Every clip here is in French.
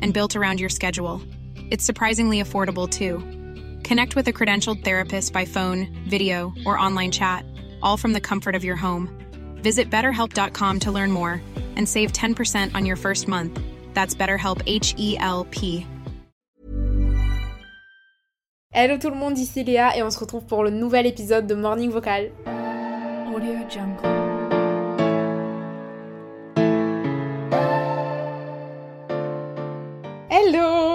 and built around your schedule. It's surprisingly affordable too. Connect with a credentialed therapist by phone, video, or online chat, all from the comfort of your home. Visit betterhelp.com to learn more and save 10% on your first month. That's BetterHelp H E L P. Hello tout le monde, ici Léa et on se retrouve pour le nouvel épisode de Morning Vocal. Audio Jungle.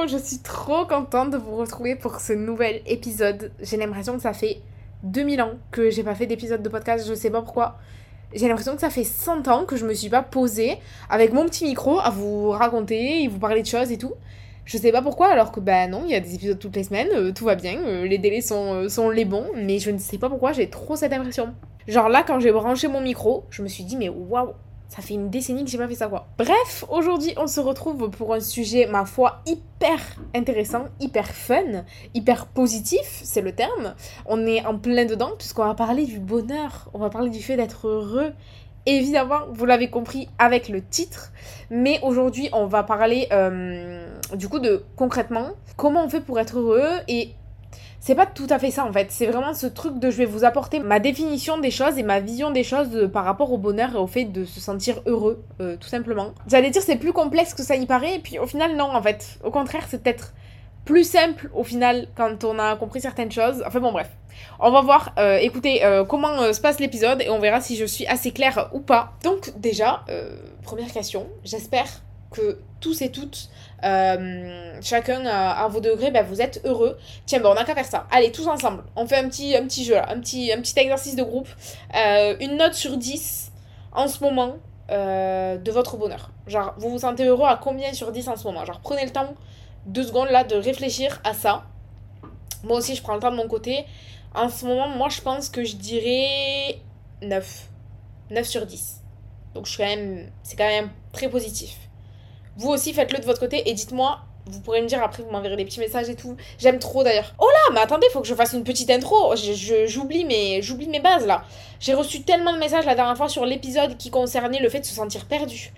Je suis trop contente de vous retrouver pour ce nouvel épisode. J'ai l'impression que ça fait 2000 ans que j'ai pas fait d'épisode de podcast, je sais pas pourquoi. J'ai l'impression que ça fait 100 ans que je me suis pas posée avec mon petit micro à vous raconter et vous parler de choses et tout. Je sais pas pourquoi, alors que bah non, il y a des épisodes toutes les semaines, euh, tout va bien, euh, les délais sont, euh, sont les bons, mais je ne sais pas pourquoi j'ai trop cette impression. Genre là, quand j'ai branché mon micro, je me suis dit, mais waouh, ça fait une décennie que j'ai pas fait ça quoi. Bref, aujourd'hui on se retrouve pour un sujet, ma foi, hyper intéressant, hyper fun, hyper positif, c'est le terme. On est en plein dedans puisqu'on va parler du bonheur, on va parler du fait d'être heureux. Évidemment, vous l'avez compris avec le titre, mais aujourd'hui on va parler euh, du coup de concrètement comment on fait pour être heureux et c'est pas tout à fait ça en fait. C'est vraiment ce truc de je vais vous apporter ma définition des choses et ma vision des choses de- par rapport au bonheur et au fait de se sentir heureux, euh, tout simplement. J'allais dire c'est plus complexe que ça y paraît, et puis au final non en fait. Au contraire, c'est peut-être plus simple au final quand on a compris certaines choses. Enfin bon bref. On va voir, euh, écoutez, euh, comment euh, se passe l'épisode et on verra si je suis assez claire ou pas. Donc déjà, euh, première question, j'espère que tous et toutes, euh, chacun à, à vos degrés, ben, vous êtes heureux. Tiens, ben, on a qu'à faire ça. Allez, tous ensemble, on fait un petit, un petit jeu là, un petit, un petit exercice de groupe. Euh, une note sur 10 en ce moment euh, de votre bonheur. Genre, vous vous sentez heureux à combien sur 10 en ce moment? Genre, prenez le temps, deux secondes là, de réfléchir à ça. Moi aussi, je prends le temps de mon côté. En ce moment, moi, je pense que je dirais 9. 9 sur 10. Donc, je suis quand même... C'est quand même très positif. Vous aussi, faites-le de votre côté et dites-moi... Vous pourrez me dire après, vous m'enverrez des petits messages et tout. J'aime trop d'ailleurs. Oh là, mais attendez, faut que je fasse une petite intro. J'oublie mes, j'oublie mes bases là. J'ai reçu tellement de messages la dernière fois sur l'épisode qui concernait le fait de se sentir perdu.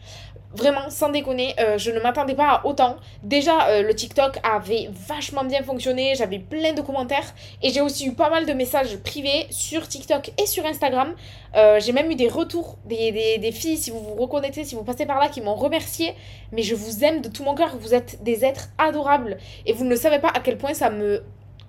Vraiment, sans déconner, euh, je ne m'attendais pas à autant. Déjà, euh, le TikTok avait vachement bien fonctionné, j'avais plein de commentaires et j'ai aussi eu pas mal de messages privés sur TikTok et sur Instagram. Euh, j'ai même eu des retours des, filles, si vous vous reconnaissez, si vous passez par là, qui m'ont remercié. Mais je vous aime de tout mon cœur, vous êtes des êtres adorables et vous ne savez pas à quel point ça me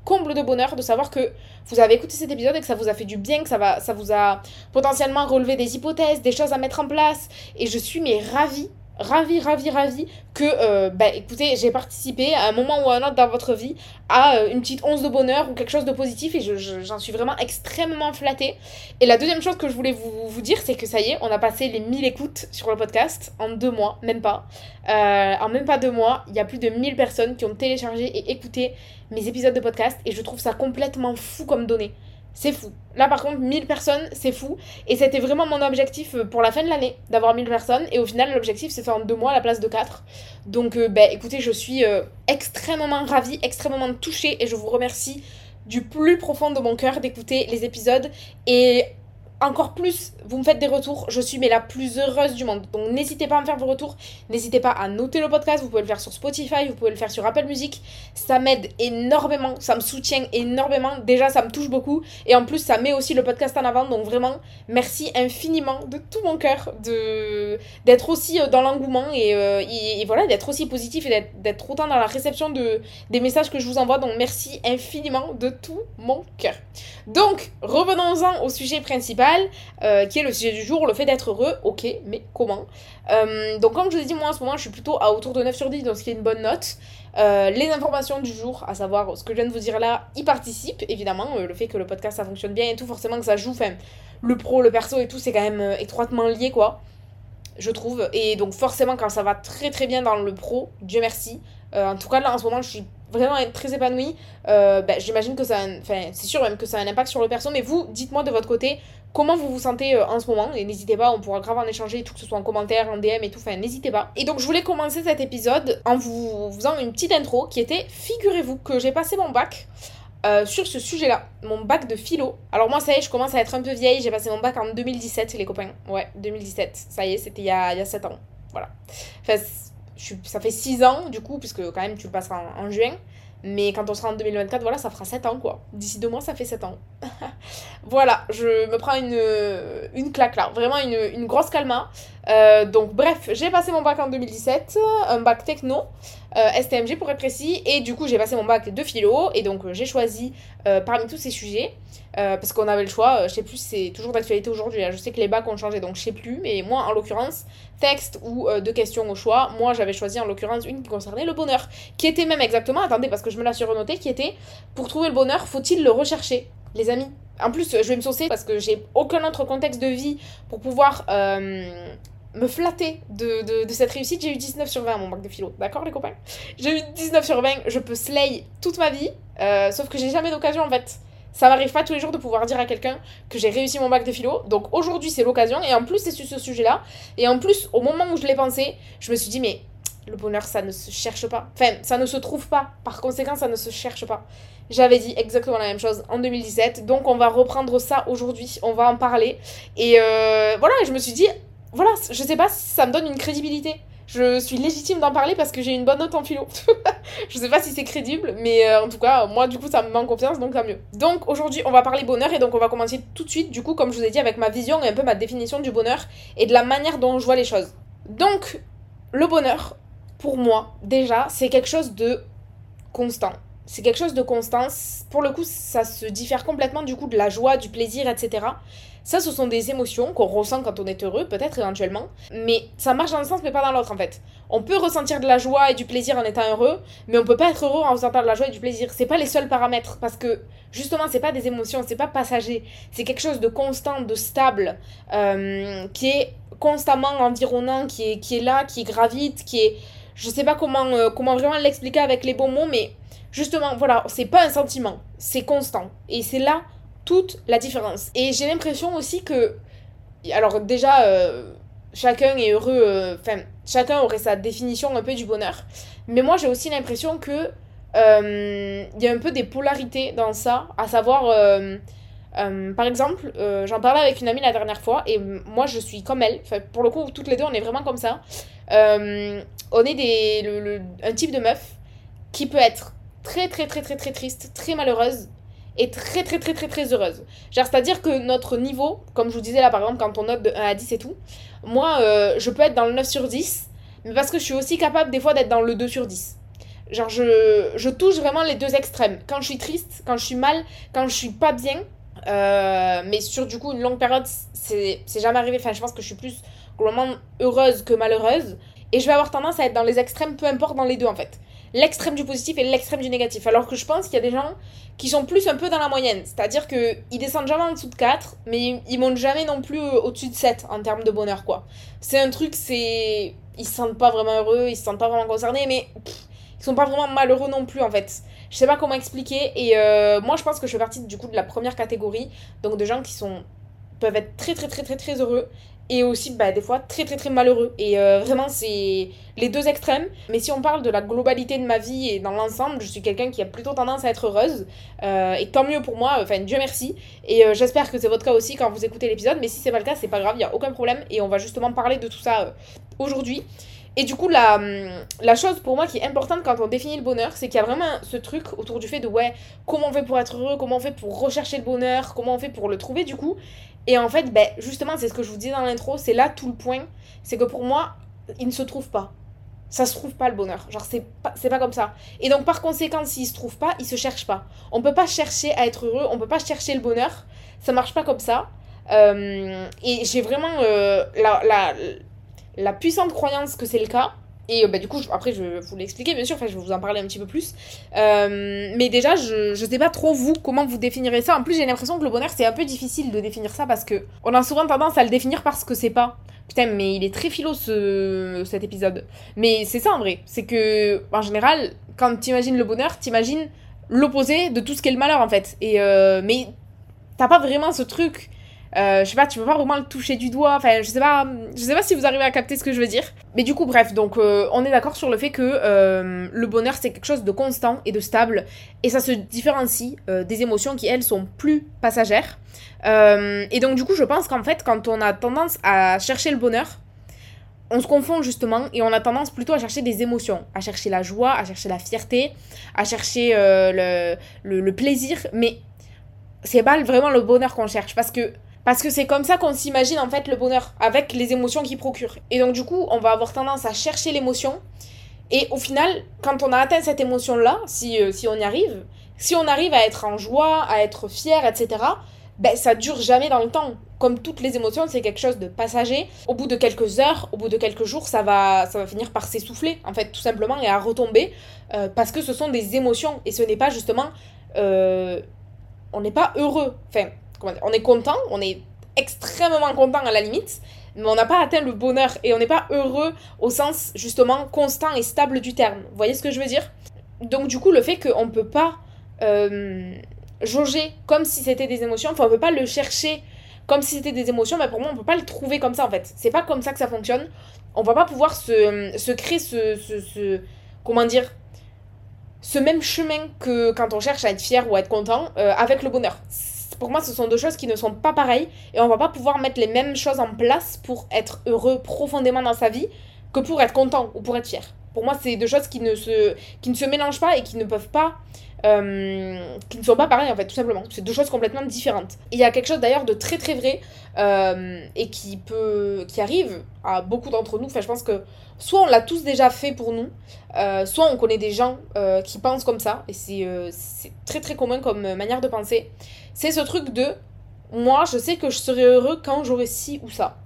comble de bonheur de savoir que vous avez écouté cet épisode et que ça vous a fait du bien, que ça, va, ça vous a potentiellement relevé des hypothèses, des choses à mettre en place. Et je suis mais ravie, ravie, ravie, ravie que, euh, bah écoutez, j'ai participé à un moment ou à un autre dans votre vie à euh, une petite once de bonheur ou quelque chose de positif et je- je- j'en suis vraiment extrêmement flattée. Et la deuxième chose que je voulais vous, vous dire, c'est que ça y est, on a passé les 1000 écoutes sur le podcast en deux mois, même pas. Euh, en même pas deux mois, il y a plus de 1000 personnes qui ont téléchargé et écouté mes épisodes de podcast et je trouve ça complètement fou comme données. C'est fou. Là par contre, 1000 personnes, c'est fou. Et c'était vraiment mon objectif euh, pour la fin de l'année, d'avoir 1000 personnes. Et au final, l'objectif fait en deux mois à la place de 4. Donc, euh, bah, écoutez, je suis euh, extrêmement ravie, extrêmement touchée. Et je vous remercie du plus profond de mon cœur d'écouter les épisodes. Et encore plus, vous me faites des retours, je suis mais la plus heureuse du monde. Donc n'hésitez pas à me faire vos retours, n'hésitez pas à noter le podcast, vous pouvez le faire sur Spotify, vous pouvez le faire sur Apple Music. Ça m'aide énormément, ça me soutient énormément. Déjà, ça me touche beaucoup et en plus, ça met aussi le podcast en avant. Donc vraiment, merci infiniment de tout mon cœur d'être aussi euh, dans l'engouement euh, et, et, voilà, d'être aussi positif et d'être autant dans la réception de des messages que je vous envoie. Donc merci infiniment de tout mon cœur. Donc, revenons-en au sujet principal euh, qui est le sujet du jour, le fait d'être heureux. Ok, mais comment euh, Donc, comme je vous ai dit, moi en ce moment, je suis plutôt à autour de 9 sur 10, donc ce qui est une bonne note. Euh, les informations du jour, à savoir ce que je viens de vous dire là, y participent, évidemment. le fait que le podcast ça fonctionne bien et tout, forcément que ça joue. Enfin, le pro, le perso et tout, c'est quand même étroitement lié, quoi. Je trouve. Et donc, forcément, quand ça va très très bien dans le pro, Dieu merci. en tout cas, là en ce moment, je suis vraiment très épanouie. Ben, j'imagine que ça. Enfin, c'est sûr même que ça a un impact sur le perso, mais vous, dites-moi de votre côté comment vous vous sentez euh, en ce moment? Et n'hésitez pas, on pourra grave en échanger, tout que ce soit en commentaire, en DM et tout. Enfin, n'hésitez pas. Et donc, je voulais commencer cet épisode en vous faisant une petite intro qui était Figurez-vous que j'ai passé mon bac. Euh, sur ce sujet-là, mon bac de philo. Alors moi, ça y est, je commence à être un peu vieille. J'ai passé mon bac en 2017, les copains. Ouais, 2017. Ça y est, c'était il, il y a 7 ans. Voilà. Enfin, ça fait 6 ans, du coup, puisque quand même, tu le passeras en juin. Mais quand on sera en 2024, voilà, ça fera 7 ans quoi. D'ici deux mois, ça fait 7 ans. voilà, je me prends une, une claque là, vraiment une, une grosse calma. Euh, donc bref, j'ai passé mon bac en 2017, un bac techno, STMG pour être précis, et du coup j'ai passé mon bac de philo, et donc euh, j'ai choisi parmi tous ces sujets, parce qu'on avait le choix, je sais plus c'est toujours d'actualité aujourd'hui, hein. je sais que les bacs ont changé, donc je sais plus, mais moi en l'occurrence, texte ou deux questions au choix, moi j'avais choisi en l'occurrence une qui concernait le bonheur, qui était même exactement, attendez parce que je me la suis renotée, qui était, pour trouver le bonheur, faut-il le rechercher les amis? En plus, je vais me saucer parce que j'ai aucun autre contexte de vie pour pouvoir me flatter de, de, cette réussite. J'ai eu 19 sur 20 à mon bac de philo, d'accord les copains? J'ai eu 19 sur 20, je peux slay toute ma vie, euh, sauf que j'ai jamais d'occasion en fait. Ça m'arrive pas tous les jours de pouvoir dire à quelqu'un que j'ai réussi mon bac de philo. Donc aujourd'hui c'est l'occasion et en plus c'est sur ce sujet-là. Et en plus au moment où je l'ai pensé, je me suis dit mais le bonheur ça ne se cherche pas. Enfin ça ne se trouve pas. Par conséquent ça ne se cherche pas. J'avais dit exactement la même chose en 2017. Donc on va reprendre ça aujourd'hui. On va en parler. Et euh, voilà, je me suis dit voilà, je sais pas si ça me donne une crédibilité. Je suis légitime d'en parler parce que j'ai une bonne note en philo. je sais pas si c'est crédible, mais euh, en tout cas, moi, du coup, ça me en confiance, donc ça mieux. Donc, aujourd'hui, on va parler bonheur et donc on va commencer tout de suite, du coup, comme je vous ai dit, avec ma vision et un peu ma définition du bonheur et de la manière dont je vois les choses. Donc, le bonheur, pour moi, déjà, c'est quelque chose de constant. C'est quelque chose de constant. Pour le coup, ça se diffère complètement du coup de la joie, du plaisir, etc. Ça, ce sont des émotions qu'on ressent quand on est heureux, peut-être éventuellement, mais ça marche dans un sens mais pas dans l'autre en fait. On peut ressentir de la joie et du plaisir en étant heureux, mais on peut pas être heureux en ressentant de la joie et du plaisir. C'est pas les seuls paramètres parce que justement, c'est pas des émotions, c'est pas passager, c'est quelque chose de constant, de stable, euh, qui est constamment environnant, qui est, qui est là, qui gravite, qui est. Je sais pas comment, euh, comment vraiment l'expliquer avec les bons mots, mais justement, voilà, c'est pas un sentiment, c'est constant. Et c'est là toute la différence. Et j'ai l'impression aussi que, alors déjà, euh, chacun est heureux, euh, enfin, chacun aurait sa définition un peu du bonheur. Mais moi, j'ai aussi l'impression que euh, il y a un peu des polarités dans ça, à savoir, par exemple, j'en parlais avec une amie la dernière fois, et moi, je suis comme elle. Enfin, pour le coup, toutes les deux, on est vraiment comme ça. on est des, un type de meuf qui peut être très, très, très, très, très triste, très malheureuse, est très très très très très heureuse. C'est-à-dire que notre niveau, comme je vous disais là par exemple quand on note de 1 à 10 et tout, moi euh, je peux être dans le 9 sur 10, mais parce que je suis aussi capable des fois d'être dans le 2 sur 10. Genre je, je, touche vraiment les deux extrêmes. Quand je suis triste, quand je suis mal, quand je suis pas bien, euh, mais sur du coup une longue période, c'est jamais arrivé. Enfin je pense que je suis plus globalement heureuse que malheureuse. Et je vais avoir tendance à être dans les extrêmes, peu importe dans les deux en fait l'extrême du positif et l'extrême du négatif. Alors que je pense qu'il y a des gens qui sont plus un peu dans la moyenne. C'est-à-dire qu'ils descendent jamais en dessous de 4, mais ils montent jamais non plus au-dessus de 7 en termes de bonheur, quoi. C'est un truc, c'est. Ils se sentent pas vraiment heureux, ils se sentent pas vraiment concernés, mais ils sont pas vraiment malheureux non plus, en fait. Je sais pas comment expliquer, et euh, moi je pense que je fais partie du coup de la première catégorie, donc de gens qui sont peuvent être très très très très très heureux et aussi bah, des fois très très très malheureux. Et euh, vraiment, c'est les deux extrêmes. Mais si on parle de la globalité de ma vie et dans l'ensemble, je suis quelqu'un qui a plutôt tendance à être heureuse. Euh, et tant mieux pour moi, enfin Dieu merci. Et euh, j'espère que c'est votre cas aussi quand vous écoutez l'épisode. Mais si c'est pas le cas, c'est pas grave, il n'y a aucun problème. Et on va justement parler de tout ça aujourd'hui. Et du coup, la, la chose pour moi qui est importante quand on définit le bonheur, c'est qu'il y a vraiment ce truc autour du fait de ouais, comment on fait pour être heureux, comment on fait pour rechercher le bonheur, comment on fait pour le trouver du coup. Et en fait, ben, justement, c'est ce que je vous disais dans l'intro, c'est là tout le point. C'est que pour moi, il ne se trouve pas. Ça se trouve pas le bonheur. Genre, c'est pas, pas comme ça. Et donc, par conséquent, s'il se trouve pas, il se cherche pas. On peut pas chercher à être heureux, on peut pas chercher le bonheur. Ça marche pas comme ça. Euh, et j'ai vraiment euh, la, la puissante croyance que c'est le cas. Et euh, bah, du coup, après, je vais vous l'expliquer, bien sûr, enfin, je vais vous en parler un petit peu plus. Euh, mais déjà, je, je sais pas trop, vous, comment vous définirez ça. En plus, j'ai l'impression que le bonheur, c'est un peu difficile de définir ça parce que on a souvent tendance à le définir parce que c'est pas. Putain, mais il est très philo ce, cet épisode. Mais c'est ça en vrai. C'est que, en général, quand t'imagines le bonheur, t'imagines l'opposé de tout ce qu'est le malheur en fait. Et euh, mais t'as pas vraiment ce truc euh, je sais pas, tu peux pas vraiment le toucher du doigt. Enfin, je sais pas, je sais pas si vous arrivez à capter ce que je veux dire. Mais du coup, bref, donc euh, on est d'accord sur le fait que euh, le bonheur c'est quelque chose de constant et de stable, et ça se différencie des émotions qui elles sont plus passagères. et donc du coup, je pense qu'en fait, quand on a tendance à chercher le bonheur, on se confond justement et on a tendance plutôt à chercher des émotions, à chercher la joie, à chercher la fierté, à chercher le, le, le plaisir, mais c'est pas vraiment le bonheur qu'on cherche parce que parce que c'est comme ça qu'on s'imagine en fait le bonheur, avec les émotions qu'il procure. Et donc du coup, on va avoir tendance à chercher l'émotion. Et au final, quand on a atteint cette émotion-là, si, euh, si on y arrive, si on arrive à être en joie, à être fier, etc., ben ça dure jamais dans le temps. Comme toutes les émotions, c'est quelque chose de passager. Au bout de quelques heures, au bout de quelques jours, ça va, ça va finir par s'essouffler, en fait, tout simplement, et à retomber, euh, parce que ce sont des émotions, et ce n'est pas justement... Euh, on n'est pas heureux. Enfin, on est content, on est extrêmement content à la limite, mais on n'a pas atteint le bonheur et on n'est pas heureux au sens justement constant et stable du terme. Vous voyez ce que je veux dire? Donc du coup, le fait qu'on ne peut pas euh, jauger comme si c'était des émotions, enfin on peut pas le chercher comme si c'était des émotions, mais pour moi on peut pas le trouver comme ça en fait. C'est pas comme ça que ça fonctionne. On va pas pouvoir se, se créer ce, ce, Comment dire ce même chemin que quand on cherche à être fier ou à être content euh, avec le bonheur pour moi, ce sont deux choses qui ne sont pas pareilles et on va pas pouvoir mettre les mêmes choses en place pour être heureux profondément dans sa vie que pour être content ou pour être fier. Pour moi, c'est deux choses qui ne se, qui ne se mélangent pas et qui ne peuvent pas euh, qui ne sont pas pareilles en fait, tout simplement. C'est deux choses complètement différentes. il y a quelque chose d'ailleurs de très très vrai euh, et qui peut, qui arrive à beaucoup d'entre nous. Enfin, je pense que soit on l'a tous déjà fait pour nous, euh, soit on connaît des gens qui pensent comme ça et c'est très très commun comme manière de penser. C'est ce truc de moi, je sais que je serai heureux quand j'aurai ci ou ça.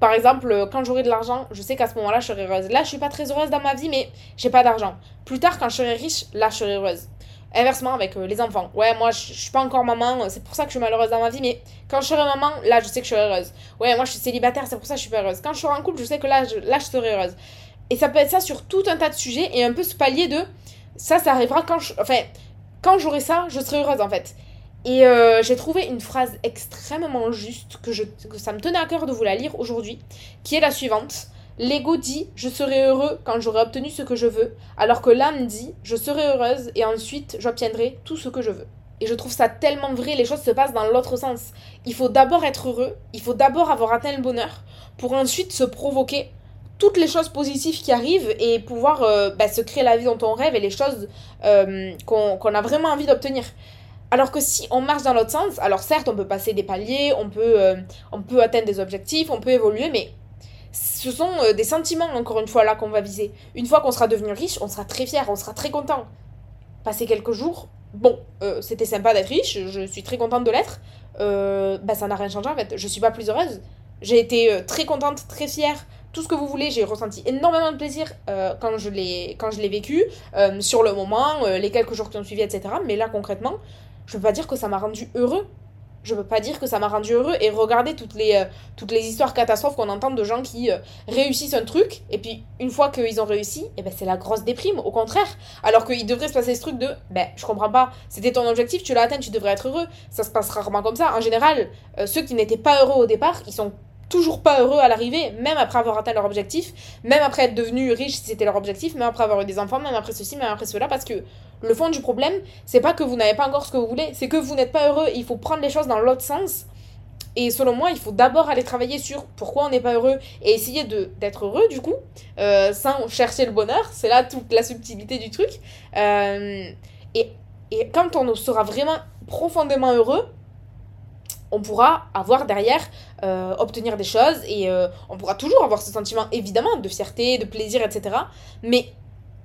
Par exemple, quand j'aurai de l'argent, je sais qu'à ce moment-là, je serai heureuse. Là, je suis pas très heureuse dans ma vie, mais j'ai pas d'argent. Plus tard, quand je serai riche, là, je serai heureuse. Inversement avec euh, les enfants. Ouais, moi, je, suis pas encore maman, c'est pour ça que je suis malheureuse dans ma vie, mais quand je serai maman, là, je sais que je serai heureuse. Ouais, moi, je suis célibataire, c'est pour ça que je suis pas heureuse. Quand je serai en couple, je sais que là, je, là, je serai heureuse. Et ça peut être ça sur tout un tas de sujets et un peu ce palier de ça, ça arrivera quand je. Enfin, quand j'aurai ça, je serai heureuse en fait. Et euh, j'ai trouvé une phrase extrêmement juste que, je, que ça me tenait à cœur de vous la lire aujourd'hui, qui est la suivante. L'ego dit je serai heureux quand j'aurai obtenu ce que je veux, alors que l'âme dit je serai heureuse et ensuite j'obtiendrai tout ce que je veux. Et je trouve ça tellement vrai, les choses se passent dans l'autre sens. Il faut d'abord être heureux, il faut d'abord avoir atteint le bonheur, pour ensuite se provoquer toutes les choses positives qui arrivent et pouvoir euh, bah, se créer la vie dont on rêve et les choses euh, qu'on a vraiment envie d'obtenir. Alors que si on marche dans l'autre sens, alors certes on peut passer des paliers, on peut, euh, on peut atteindre des objectifs, on peut évoluer, mais ce sont euh, des sentiments, encore une fois, là qu'on va viser. Une fois qu'on sera devenu riche, on sera très fier, on sera très content. Passer quelques jours, bon, euh, c'était sympa d'être riche, je suis très contente de l'être. Euh, bah, ça n'a rien changé en fait. Je suis pas plus heureuse. J'ai été très contente, très fière, tout ce que vous voulez. J'ai ressenti énormément de plaisir quand je l'ai vécu, sur le moment, les quelques jours qui ont suivi, etc. Mais là, concrètement, je peux pas dire que ça m'a rendu heureux je peux pas dire que ça m'a rendu heureux et regarder toutes les, euh, toutes les histoires catastrophes qu'on entend de gens qui euh, réussissent un truc et puis une fois qu'ils ont réussi, et eh ben c'est la grosse déprime, au contraire. Alors qu'il devrait se passer ce truc de ben je comprends pas, c'était ton objectif, tu l'as atteint, tu devrais être heureux. Ça se passe rarement comme ça. En général, euh, ceux qui n'étaient pas heureux au départ, ils sont toujours pas heureux à l'arrivée, même après avoir atteint leur objectif, même après être devenu riche si c'était leur objectif, même après avoir eu des enfants, même après ceci, même après cela, parce que le fond du problème, c'est pas que vous n'avez pas encore ce que vous voulez, c'est que vous n'êtes pas heureux. Il faut prendre les choses dans l'autre sens. Et selon moi, il faut d'abord aller travailler sur pourquoi on n'est pas heureux et essayer de d'être heureux du coup, euh, sans chercher le bonheur. C'est là toute la subtilité du truc. Euh, et, et quand on sera vraiment profondément heureux, on pourra avoir derrière, euh, obtenir des choses et euh, on pourra toujours avoir ce sentiment évidemment de fierté, de plaisir, etc. Mais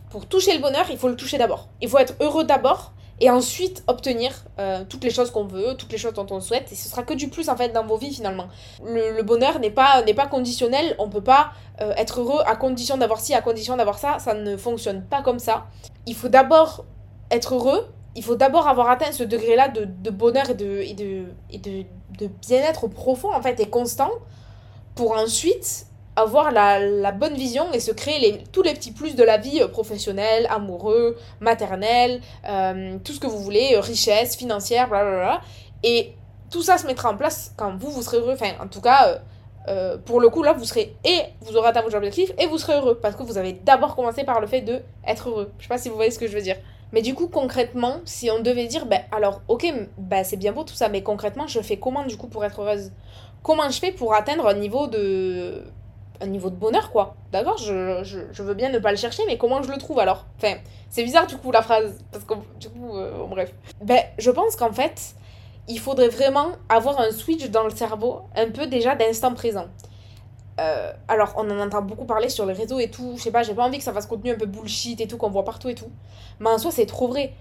pour toucher le bonheur, il faut le toucher d'abord. Il faut être heureux d'abord et ensuite obtenir euh, toutes les choses qu'on veut, toutes les choses dont on souhaite. Et ce sera que du plus en fait dans vos vies finalement. Le, bonheur n'est pas, n'est pas conditionnel. On peut pas être heureux à condition d'avoir ci, à condition d'avoir ça. Ça ne fonctionne pas comme ça. Il faut d'abord être heureux. Il faut d'abord avoir atteint ce degré-là de, de bonheur et de, et de, et de, de bien-être profond en fait et constant pour ensuite avoir la, la, bonne vision et se créer les, tous les petits plus de la vie euh, professionnelle, amoureux, maternelle, euh, tout ce que vous voulez, euh, richesse, financière, blablabla. Et tout ça se mettra en place quand vous, vous serez heureux. Enfin, en tout cas, pour le coup, là, vous serez et vous aurez atteint vos objectifs et vous serez heureux parce que vous avez d'abord commencé par le fait de être heureux. Je sais pas si vous voyez ce que je veux dire. Mais du coup, concrètement, si on devait dire, ben alors, ok, ben, c'est bien beau tout ça, mais concrètement, je fais comment du coup pour être heureuse? Comment je fais pour atteindre un niveau de un niveau de bonheur, quoi? D'accord? Je, je, je, veux bien ne pas le chercher, mais comment je le trouve alors? Enfin, c'est bizarre du coup la phrase, parce que du coup, euh, bon, bref. Ben, je pense qu'en fait, il faudrait vraiment avoir un switch dans le cerveau, un peu déjà d'instant présent. Euh, alors, on en entend beaucoup parler sur les réseaux et tout, je sais pas, j'ai pas envie que ça fasse contenu un peu bullshit et tout, qu'on voit partout et tout. Mais en soi, c'est trop vrai.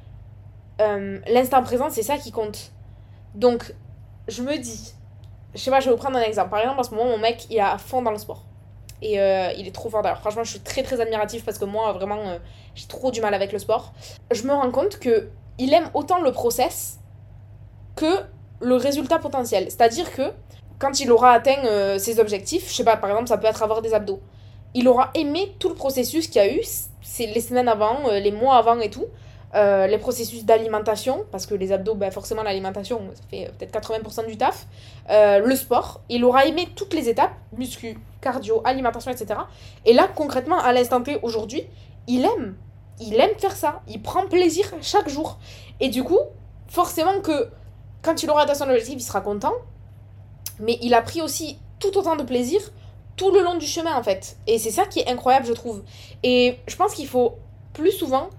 Euh, l'instant présent, c'est ça qui compte. Donc, je me dis, je sais pas, je vais vous prendre un exemple. Par exemple, en ce moment, mon mec, il est à fond dans le sport et euh, il est trop fort d'ailleurs. Franchement, je suis très très admirative parce que moi, vraiment, euh, j'ai trop du mal avec le sport. Je me rends compte que il aime autant le process que le résultat potentiel. C'est-à-dire que quand il aura atteint euh, ses objectifs, je sais pas, par exemple, ça peut être avoir des abdos. Il aura aimé tout le processus qu'il y a eu, c'est les semaines avant, les mois avant et tout. Euh, les processus d'alimentation, parce que les abdos, ben forcément l'alimentation, ça fait peut-être 80% du taf. Euh, le sport, il aura aimé toutes les étapes, muscu, cardio, alimentation, etc. Et là, concrètement, à l'instant T, aujourd'hui, il aime. Il aime faire ça. Il prend plaisir chaque jour. Et du coup, forcément que quand il aura atteint son objectif, il sera content. Mais il a pris aussi tout autant de plaisir tout le long du chemin, en fait. Et c'est ça qui est incroyable, je trouve. Et je pense qu'il faut plus souvent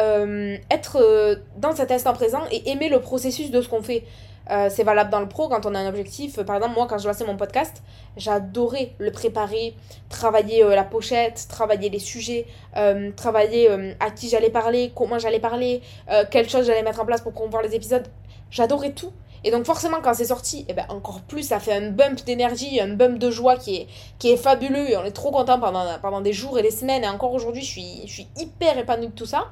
euh, être euh, dans cet instant présent et aimer le processus de ce qu'on fait. Euh, c'est valable dans le pro quand on a un objectif. Par exemple, moi, quand je lançais mon podcast, j'adorais le préparer, travailler la pochette, travailler les sujets, travailler à qui j'allais parler, comment j'allais parler, quelles choses j'allais mettre en place pour promouvoir les épisodes. J'adorais tout. Et donc forcément quand c'est sorti, eh ben encore plus ça fait un bump d'énergie, un bump de joie qui est, qui est fabuleux et on est trop content pendant, pendant des jours et des semaines et encore aujourd'hui je suis, je suis hyper épanouie de tout ça.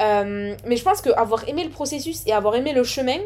Euh, mais je pense qu'avoir aimé le processus et avoir aimé le chemin,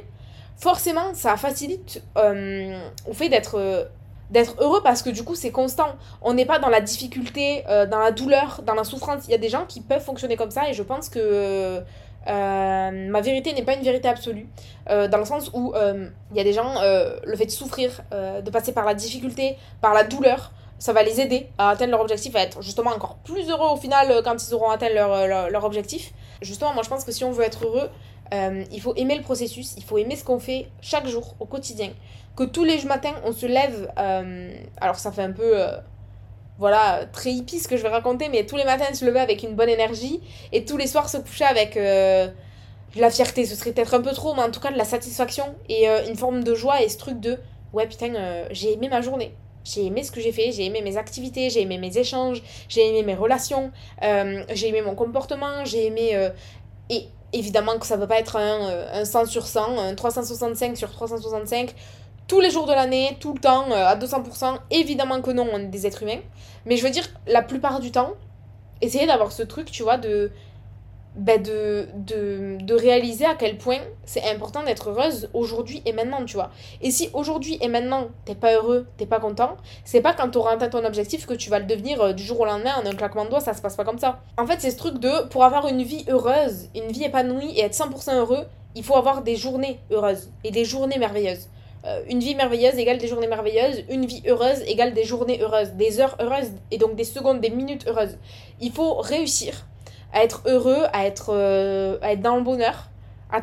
forcément, ça facilite euh, au fait d'être d'être heureux parce que du coup, c'est constant. On n'est pas dans la difficulté, euh, dans la douleur, dans la souffrance. Il y a des gens qui peuvent fonctionner comme ça et je pense que ma vérité n'est pas une vérité absolue. dans le sens où il y a des gens, le fait de souffrir, de passer par la difficulté, par la douleur, ça va les aider à atteindre leur objectif, à être justement encore plus heureux au final quand ils auront atteint leur, leur, leur objectif justement, moi je pense que si on veut être heureux, euh, il faut aimer le processus, il faut aimer ce qu'on fait chaque jour, au quotidien. Que tous les matins, on se lève, euh, alors ça fait un peu, euh, voilà, très hippie ce que je vais raconter, mais tous les matins se lever avec une bonne énergie, et tous les soirs se coucher avec euh, la fierté, ce serait peut-être un peu trop, mais en tout cas de la satisfaction, et euh, une forme de joie, et ce truc de, ouais putain, euh, j'ai aimé ma journée. J'ai aimé ce que j'ai fait, j'ai aimé mes activités, j'ai aimé mes échanges, j'ai aimé mes relations, j'ai aimé mon comportement, j'ai aimé... Et évidemment que ça ne peut pas être un, un 100 sur 100, un 365 sur 365, tous les jours de l'année, tout le temps, à 200%. Évidemment que non, on est des êtres humains. Mais je veux dire, la plupart du temps, essayez d'avoir ce truc, tu vois, de ben de, de, de réaliser à quel point c'est important d'être heureuse aujourd'hui et maintenant, tu vois. Et si aujourd'hui et maintenant, t'es pas heureux, t'es pas content, c'est pas quand t'auras atteint ton objectif que tu vas le devenir euh, du jour au lendemain en un claquement de doigts, ça se passe pas comme ça. En fait, c'est ce truc de, pour avoir une vie heureuse, une vie épanouie et être 100% heureux, il faut avoir des journées heureuses et des journées merveilleuses. Euh, une vie merveilleuse égale des journées merveilleuses, une vie heureuse égale des journées heureuses, des heures heureuses et donc des secondes, des minutes heureuses. Il faut réussir à être heureux, à être, euh, à être dans le bonheur, à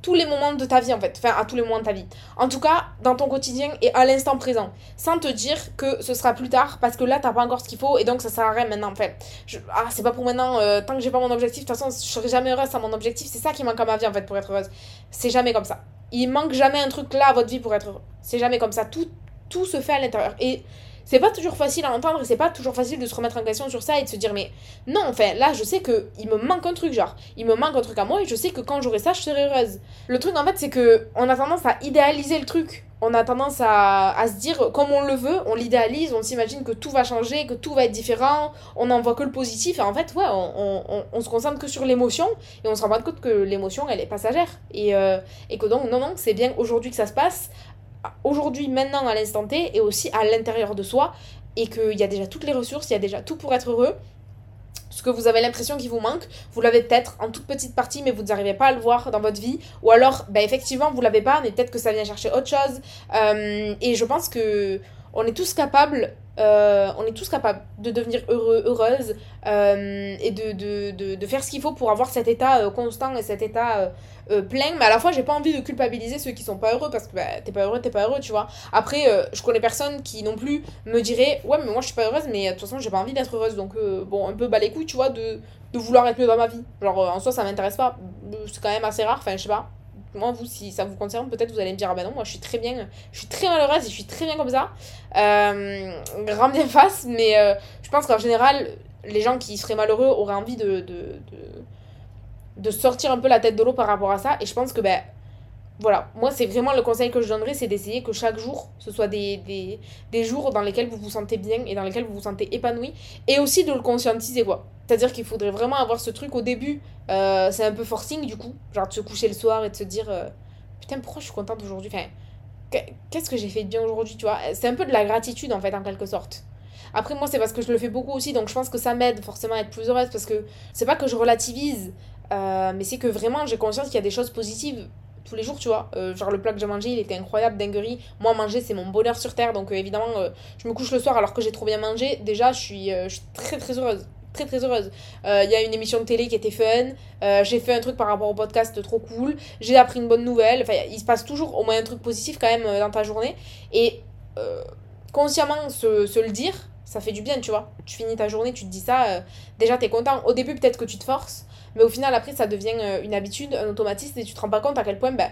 tous les moments de ta vie en fait, enfin à tous les moments de ta vie. En tout cas, dans ton quotidien et à l'instant présent, sans te dire que ce sera plus tard parce que là t'as pas encore ce qu'il faut et donc ça sert à rien maintenant. Enfin, je, ah c'est pas pour maintenant. euh, tant que j'ai pas mon objectif, de toute façon je serai jamais heureuse sans mon objectif. C'est ça qui manque à ma vie en fait pour être heureuse. C'est jamais comme ça. Il manque jamais un truc là à votre vie pour être heureux. C'est jamais comme ça. Tout tout se fait à l'intérieur et c'est pas toujours facile à entendre et c'est pas toujours facile de se remettre en question sur ça et de se dire mais non enfin là je sais que il me manque un truc genre il me manque un truc à moi et je sais que quand j'aurai ça je serai heureuse le truc en fait c'est que on a tendance à idéaliser le truc on a tendance à, à se dire comme on le veut on l'idéalise on s'imagine que tout va changer que tout va être différent on n'en voit que le positif et en fait ouais on, on, on se concentre que sur l'émotion et on se rend pas compte que l'émotion elle est passagère et, euh, et que donc non non c'est bien aujourd'hui que ça se passe aujourd'hui, maintenant, à l'instant T, et aussi à l'intérieur de soi, et qu'il y a déjà toutes les ressources, il y a déjà tout pour être heureux. Ce que vous avez l'impression qu'il vous manque, vous l'avez peut-être en toute petite partie, mais vous n'arrivez pas à le voir dans votre vie. Ou alors, ben, effectivement, vous l'avez pas, mais peut-être que ça vient chercher autre chose. Euh, et je pense que on est tous capables, euh, on est tous capables de devenir heureux, heureuse, euh, et de, de, de, de faire ce qu'il faut pour avoir cet état euh, constant et cet état plein. Mais à la fois, j'ai pas envie de culpabiliser ceux qui sont pas heureux parce que bah, t'es pas heureux, t'es pas heureux, tu vois. Après, je connais personne qui non plus me dirait ouais, mais moi je suis pas heureuse, mais de toute façon, j'ai pas envie d'être heureuse, donc bon, un peu bas les couilles, tu vois, de, de vouloir être mieux dans ma vie. Genre, en soi, ça m'intéresse pas, c'est quand même assez rare, enfin, je sais pas. Moi, vous, si ça vous concerne, peut-être vous allez me dire, ah ben non, moi je suis très bien, je suis très malheureuse et je suis très bien comme ça. Euh, grand bien face, mais euh, je pense qu'en général, les gens qui seraient malheureux auraient envie de, de, de, de sortir un peu la tête de l'eau par rapport à ça. Et je pense que, ben, voilà, moi c'est vraiment le conseil que je donnerais, c'est d'essayer que chaque jour, ce soit des, des, des jours dans lesquels vous vous sentez bien et dans lesquels vous vous sentez épanoui. Et aussi de le conscientiser, quoi. C'est-à-dire qu'il faudrait vraiment avoir ce truc au début, euh, c'est un peu forcing du coup, genre de se coucher le soir et de se dire, euh, putain, pourquoi je suis contente aujourd'hui? Enfin, que- qu'est-ce que j'ai fait de bien aujourd'hui, tu vois? C'est un peu de la gratitude en fait, en quelque sorte. Après, moi, c'est parce que je le fais beaucoup aussi, donc je pense que ça m'aide forcément à être plus heureuse parce que c'est pas que je relativise, euh, mais c'est que vraiment j'ai conscience qu'il y a des choses positives tous les jours, tu vois? Genre le plat que j'ai mangé, il était incroyable, dinguerie. Moi, manger, c'est mon bonheur sur terre, donc évidemment, je me couche le soir alors que j'ai trop bien mangé. Déjà, je suis, je suis très très heureuse. Très très heureuse. Euh, Il y a une émission de télé qui était fun. Euh, j'ai fait un truc par rapport au podcast trop cool. J'ai appris une bonne nouvelle. Enfin, il se passe toujours au moins un truc positif quand même euh, dans ta journée. Et consciemment se, se le dire, ça fait du bien, tu vois. Tu finis ta journée, tu te dis ça, déjà t'es content. Au début, peut-être que tu te forces, mais au final, après, ça devient une habitude, un automatisme, et tu te rends pas compte à quel point, bah,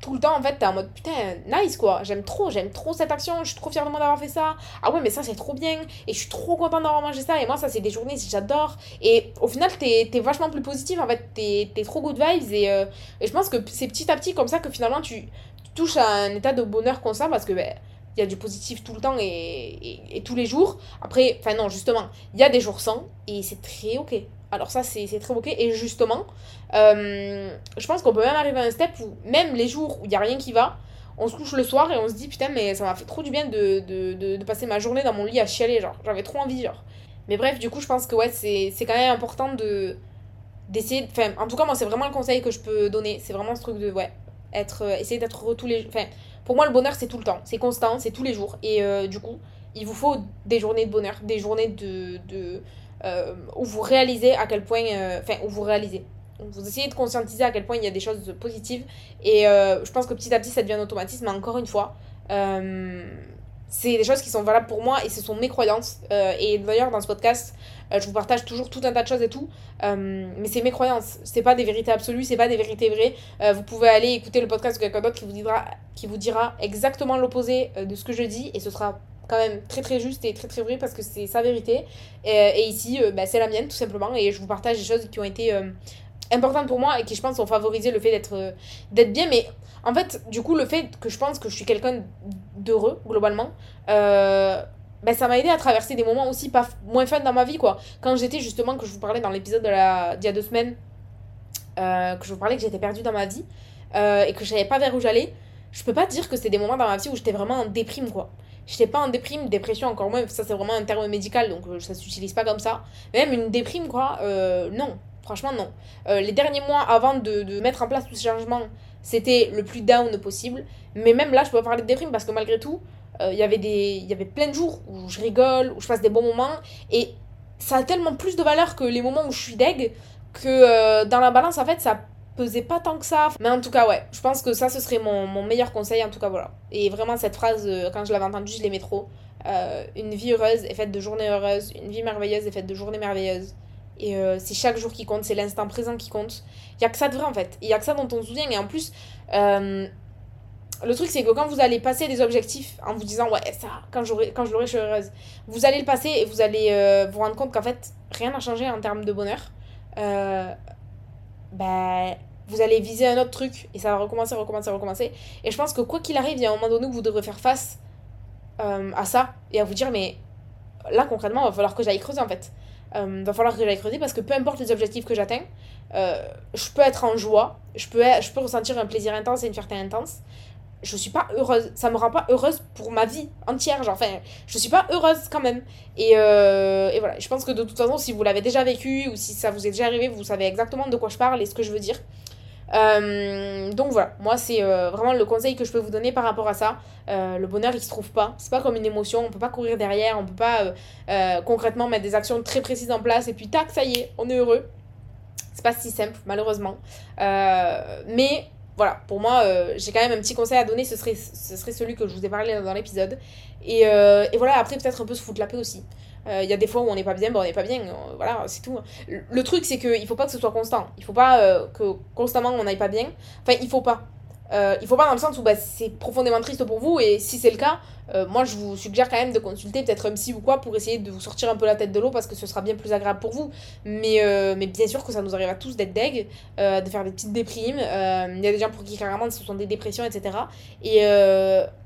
tout le temps, en fait, t'es en mode putain, nice quoi. J'aime trop, j'aime trop cette action, je suis trop fière de moi d'avoir fait ça. Ah ouais, mais ça, c'est trop bien, et je suis trop contente d'avoir mangé ça, et moi, ça, c'est des journées, j'adore. Et au final, t'es es vachement plus positif, en fait, t'es es trop good vibes, et, euh, et je pense que c'est petit à petit comme ça que finalement, tu, tu touches à un état de bonheur constant, parce que, ben il y a du positif tout le temps et, et, et tous les jours. Après, enfin non, justement, il y a des jours sans et c'est très ok. Alors ça, c'est très ok. Et justement, euh, je pense qu'on peut même arriver à un step où même les jours où il n'y a rien qui va, on se couche le soir et on se dit putain mais ça m'a fait trop du bien de, passer ma journée dans mon lit à chialer, genre j'avais trop envie, genre. Mais bref, du coup, je pense que ouais, c'est quand même important de d'essayer, enfin en tout cas moi c'est vraiment le conseil que je peux donner, c'est vraiment ce truc de ouais, être, euh, essayer d'être heureux tous les enfin pour moi, le bonheur, c'est tout le temps. C'est constant, c'est tous les jours. Et euh, du coup, il vous faut des journées de bonheur, des journées de euh, où vous réalisez à quel point... euh, Enfin, où vous réalisez. Vous essayez de conscientiser à quel point il y a des choses positives. Et euh, je pense que petit à petit, ça devient un automatisme. Mais encore une fois, c'est des choses qui sont valables pour moi et ce sont mes croyances. Et d'ailleurs, dans ce podcast, je vous partage toujours tout un tas de choses et tout. Mais c'est mes croyances. C'est pas des vérités absolues, c'est pas des vérités vraies. Vous pouvez aller écouter le podcast de quelqu'un d'autre qui vous dira, qui vous dira exactement l'opposé de ce que je dis et ce sera quand même très très juste et très très vrai parce que c'est sa vérité. Et, et ici, euh, bah, c'est la mienne tout simplement. Et je vous partage des choses qui ont été euh, importantes pour moi et qui, je pense, ont favorisé le fait d'être euh, bien. Mais en fait, du coup, le fait que je pense que je suis quelqu'un d'heureux, globalement, euh, ben, ça m'a aidé à traverser des moments aussi pas moins fun dans ma vie, quoi. Quand j'étais justement, que je vous parlais dans l'épisode d'il y a deux semaines, euh, que je vous parlais que j'étais perdue dans ma vie euh, et que je savais pas vers où j'allais, je peux pas dire que c'était des moments dans ma vie où j'étais vraiment en déprime, quoi. J'étais pas en déprime, dépression encore moins, ça c'est vraiment un terme médical donc euh, ça s'utilise pas comme ça. Même une déprime, quoi, euh, non. Franchement, non. Euh, les derniers mois avant de, de mettre en place tous ces changements, c'était le plus down possible. Mais même là, je peux parler de déprime parce que malgré tout, il y avait des il y avait plein de jours où je rigole, où je passe des bons moments. Et ça a tellement plus de valeur que les moments où je suis deg que dans la balance, en fait, ça pesait pas tant que ça. Mais en tout cas, ouais, je pense que ça, ce serait mon, mon meilleur conseil. En tout cas, voilà. Et vraiment, cette phrase, euh, quand je l'avais entendue, je l'aimais trop. Euh, une vie heureuse est faite de journées heureuses. Une vie merveilleuse est faite de journées merveilleuses. Et euh, c'est chaque jour qui compte, c'est l'instant présent qui compte. Il y a que ça de vrai en fait. Il y a que ça dont on se souvient. Et en plus, le truc c'est que quand vous allez passer des objectifs en vous disant ouais ça, quand, quand je l'aurai, je suis heureuse, vous allez le passer et vous allez vous rendre compte qu'en fait rien n'a changé en termes de bonheur. Ben, vous allez viser un autre truc et ça va recommencer, recommencer, recommencer. Et je pense que quoi qu'il arrive, il y a un moment donné où vous devrez faire face euh, à ça et à vous dire mais là concrètement, il va falloir que j'aille creuser en fait. Euh, va falloir que j'aille creuser parce que peu importe les objectifs que j'atteins, euh, je peux être en joie, je peux, je peux ressentir un plaisir intense et une fierté intense. Je suis pas heureuse, ça me rend pas heureuse pour ma vie entière, genre, enfin, je suis pas heureuse quand même. Et, euh, et voilà, je pense que de toute façon, si vous l'avez déjà vécu ou si ça vous est déjà arrivé, vous savez exactement de quoi je parle et ce que je veux dire. Euh, donc voilà, moi c'est euh, vraiment le conseil que je peux vous donner par rapport à ça. Euh, le bonheur il se trouve pas, c'est pas comme une émotion, on peut pas courir derrière, on peut pas concrètement mettre des actions très précises en place et puis tac, ça y est, on est heureux. C'est pas si simple, malheureusement. Mais voilà, pour moi, j'ai quand même un petit conseil à donner, ce serait, ce serait celui que je vous ai parlé dans l'épisode. Et, et voilà, après peut-être un peu se foutre la paix aussi. Euh, Il y a des fois où on n'est pas bien, bon, on n'est pas bien, euh, voilà, c'est tout. Le, le truc, c'est qu'il faut pas que ce soit constant. Il faut pas euh, que constamment on n'aille pas bien. Enfin, il faut pas. Il faut pas dans le sens où bah, c'est profondément triste pour vous et si c'est le cas, moi je vous suggère quand même de consulter peut-être un psy ou quoi pour essayer de vous sortir un peu la tête de l'eau parce que ce sera bien plus agréable pour vous. Mais, mais bien sûr que ça nous arrive à tous d'être deg, de faire des petites déprimes. Il y a des gens pour qui carrément ce sont des dépressions, etc. Et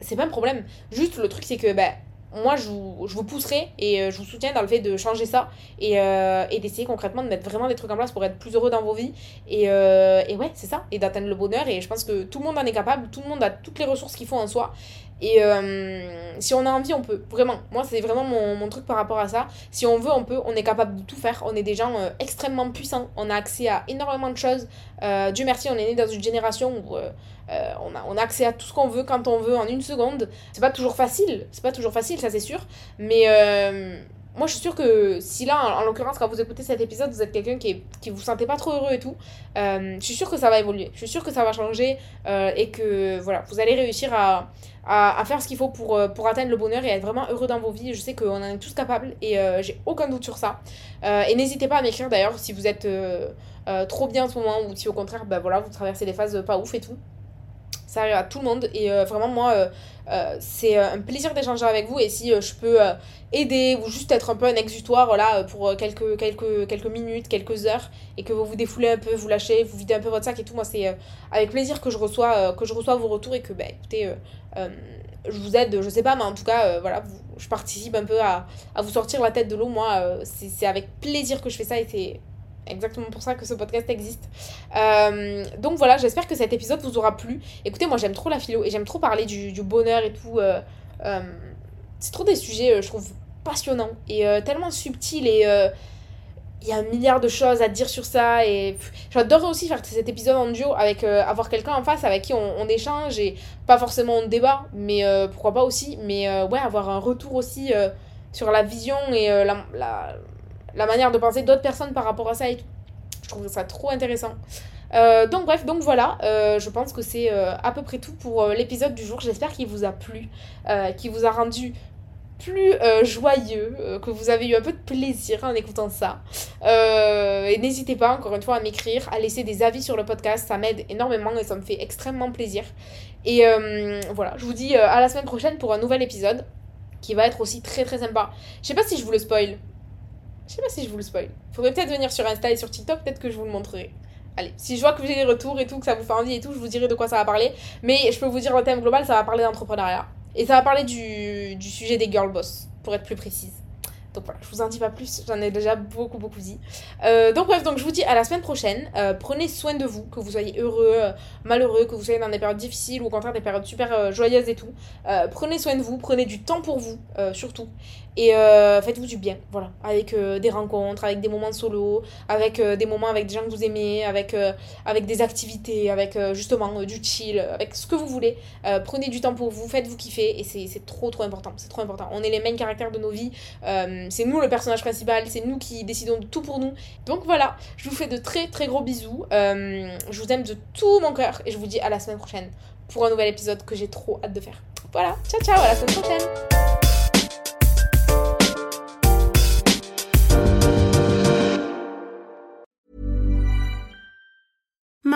c'est pas un problème. Juste le truc c'est que bah, moi je vous, je vous pousserai et euh, je vous soutiens dans le fait de changer ça et, euh, et d'essayer concrètement de mettre vraiment des trucs en place pour être plus heureux dans vos vies. Et, euh, et ouais c'est ça. Et d'atteindre le bonheur. Et je pense que tout le monde en est capable. Tout le monde a toutes les ressources qu'il faut en soi et euh, si on a envie on peut vraiment. Moi c'est vraiment mon, mon truc par rapport à ça. Si on veut on peut on est capable de tout faire. On est des gens euh, extrêmement puissants. On a accès à énormément de choses. Euh, Dieu merci on est né dans une génération où on, a, on a accès à tout ce qu'on veut quand on veut en une seconde. C'est pas toujours facile. C'est pas toujours facile ça c'est sûr. Mais moi je suis sûre que si là en, en l'occurrence quand vous écoutez cet épisode vous êtes quelqu'un qui, est, qui vous sentez pas trop heureux et tout euh, je suis sûre que ça va évoluer. Je suis sûre que ça va changer euh, et que voilà vous allez réussir à, à, faire ce qu'il faut pour, euh, pour atteindre le bonheur et être vraiment heureux dans vos vies. Je sais qu'on en est tous capables et j'ai aucun doute sur ça. Et n'hésitez pas à m'écrire d'ailleurs si vous êtes trop bien en ce moment ou si au contraire bah, voilà, vous traversez des phases pas ouf et tout ça à tout le monde. Et euh, vraiment moi euh, euh, c'est un plaisir d'échanger avec vous. Et si je peux aider ou juste être un peu un exutoire voilà, pour quelques, quelques, quelques minutes, quelques heures et que vous vous défoulez un peu, vous lâchez, vous videz un peu votre sac et tout, moi c'est avec plaisir que je reçois que je reçois vos retours et que bah écoutez je vous aide, je sais pas mais en tout cas voilà, je participe un peu à, à vous sortir la tête de l'eau. Moi c'est avec plaisir que je fais ça et c'est exactement pour ça que ce podcast existe. Euh, donc voilà, j'espère que cet épisode vous aura plu. Écoutez, moi j'aime trop la philo et j'aime trop parler du, bonheur et tout. euh, euh, c'est trop des sujets, je trouve, passionnants et tellement subtils et il y a un milliard de choses à dire sur ça et j'adorerais aussi faire cet épisode en duo avec avoir quelqu'un en face avec qui on, échange et pas forcément on débat mais pourquoi pas aussi mais ouais avoir un retour aussi sur la vision et la, la manière de penser d'autres personnes par rapport à ça et tout je trouve ça trop intéressant euh, donc bref, donc voilà, euh, je pense que c'est euh, à peu près tout pour l'épisode du jour. J'espère qu'il vous a plu, qu'il vous a rendu plus joyeux, que vous avez eu un peu de plaisir en écoutant ça. Et n'hésitez pas encore une fois à m'écrire, à laisser des avis sur le podcast, ça m'aide énormément et ça me fait extrêmement plaisir. Et voilà, je vous dis à la semaine prochaine pour un nouvel épisode qui va être aussi très très sympa. Je sais pas si je vous le spoil. Je sais pas si je vous le spoil. Faudrait peut-être venir sur Insta et sur TikTok, peut-être que je vous le montrerai. Allez, si je vois que j'ai des retours et tout, que ça vous fait envie et tout, je vous dirai de quoi ça va parler. Mais je peux vous dire le thème global, ça va parler d'entrepreneuriat. Et ça va parler du, du sujet des girl boss, pour être plus précise. Donc voilà, je vous en dis pas plus, j'en ai déjà beaucoup beaucoup dit. Euh, donc bref, donc je vous dis à la semaine prochaine. Euh, prenez soin de vous, que vous soyez heureux, euh, malheureux, que vous soyez dans des périodes difficiles ou au contraire des périodes super joyeuses et tout. Prenez soin de vous, prenez du temps pour vous, surtout. Et faites-vous du bien, voilà. Avec des rencontres, avec des moments solo, avec des moments avec des gens que vous aimez, avec, avec des activités, avec justement du chill, avec ce que vous voulez. Prenez du temps pour vous, faites-vous kiffer et c'est trop trop important. C'est trop important. On est les main caractères de nos vies. C'est nous le personnage principal, c'est nous qui décidons de tout pour nous. Donc voilà, je vous fais de très très gros bisous. Euh, je vous aime de tout mon cœur et je vous dis à la semaine prochaine pour un nouvel épisode que j'ai trop hâte de faire. Voilà, ciao ciao, à la semaine prochaine.